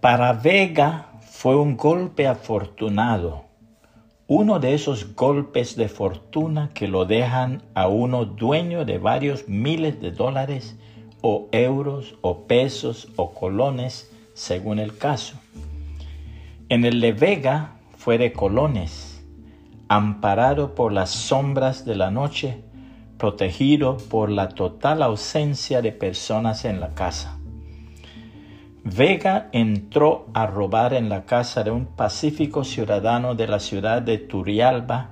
Para Vega fue un golpe afortunado, uno de esos golpes de fortuna que lo dejan a uno dueño de varios miles de dólares o euros o pesos o colones según el caso. En el de Vega fue de colones, amparado por las sombras de la noche, protegido por la total ausencia de personas en la casa. Vega entró a robar en la casa de un pacífico ciudadano de la ciudad de Turialba,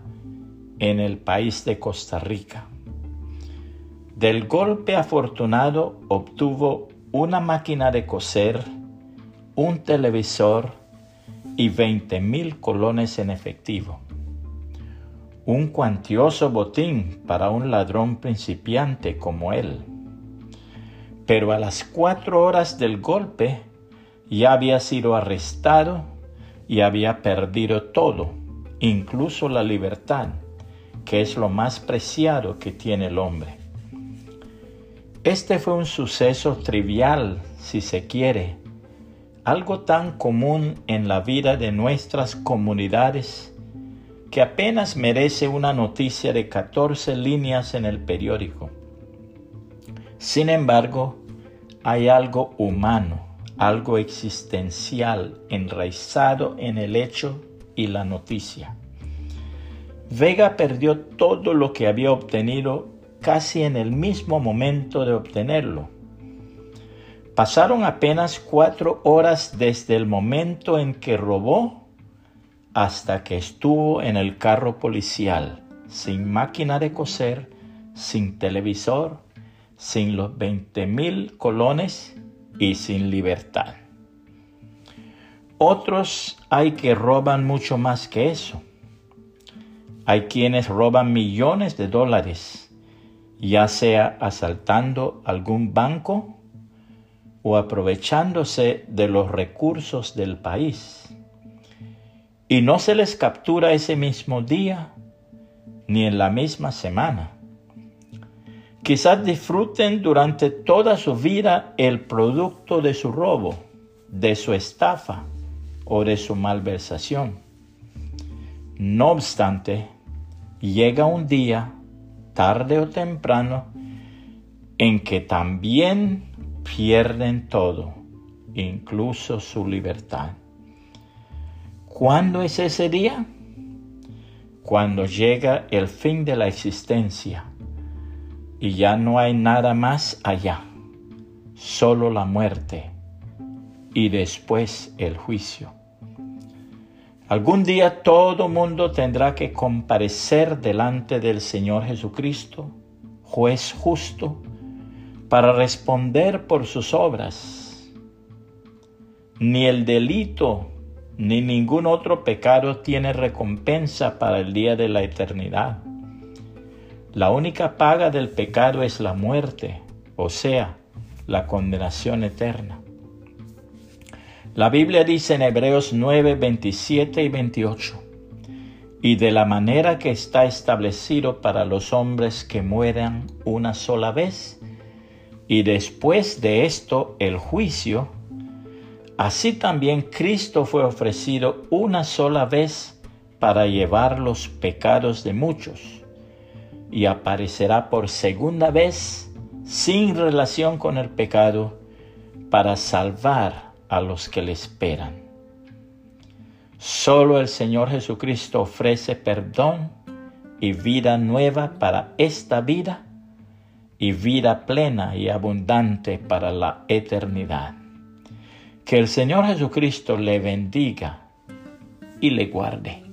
en el país de Costa Rica. Del golpe afortunado obtuvo una máquina de coser, un televisor y 20 mil colones en efectivo. Un cuantioso botín para un ladrón principiante como él. Pero a las cuatro horas del golpe ya había sido arrestado y había perdido todo, incluso la libertad, que es lo más preciado que tiene el hombre. Este fue un suceso trivial, si se quiere, algo tan común en la vida de nuestras comunidades que apenas merece una noticia de 14 líneas en el periódico. Sin embargo, hay algo humano, algo existencial enraizado en el hecho y la noticia. Vega perdió todo lo que había obtenido casi en el mismo momento de obtenerlo Pasaron apenas cuatro horas desde el momento en que robó hasta que estuvo en el carro policial, sin máquina de coser, sin televisor, sin los 20 mil colones y sin libertad. Otros hay que roban mucho más que eso. Hay quienes roban millones de dólares, ya sea asaltando algún banco o aprovechándose de los recursos del país. Y no se les captura ese mismo día ni en la misma semana. Quizás disfruten durante toda su vida el producto de su robo, de su estafa o de su malversación. No obstante, llega un día, tarde o temprano, en que también pierden todo, incluso su libertad. ¿Cuándo es ese día? Cuando llega el fin de la existencia y ya no hay nada más allá, solo la muerte y después el juicio. Algún día todo mundo tendrá que comparecer delante del Señor Jesucristo, juez justo, para responder por sus obras. Ni el delito ni ningún otro pecado tiene recompensa para el día de la eternidad. La única paga del pecado es la muerte, o sea, la condenación eterna. La Biblia dice en Hebreos 9, 27 y 28, y de la manera que está establecido para los hombres que mueran una sola vez, y después de esto el juicio, así también Cristo fue ofrecido una sola vez para llevar los pecados de muchos y aparecerá por segunda vez sin relación con el pecado para salvar a los que le esperan. Solo el Señor Jesucristo ofrece perdón y vida nueva para esta vida y vida plena y abundante para la eternidad. Que el Señor Jesucristo le bendiga y le guarde.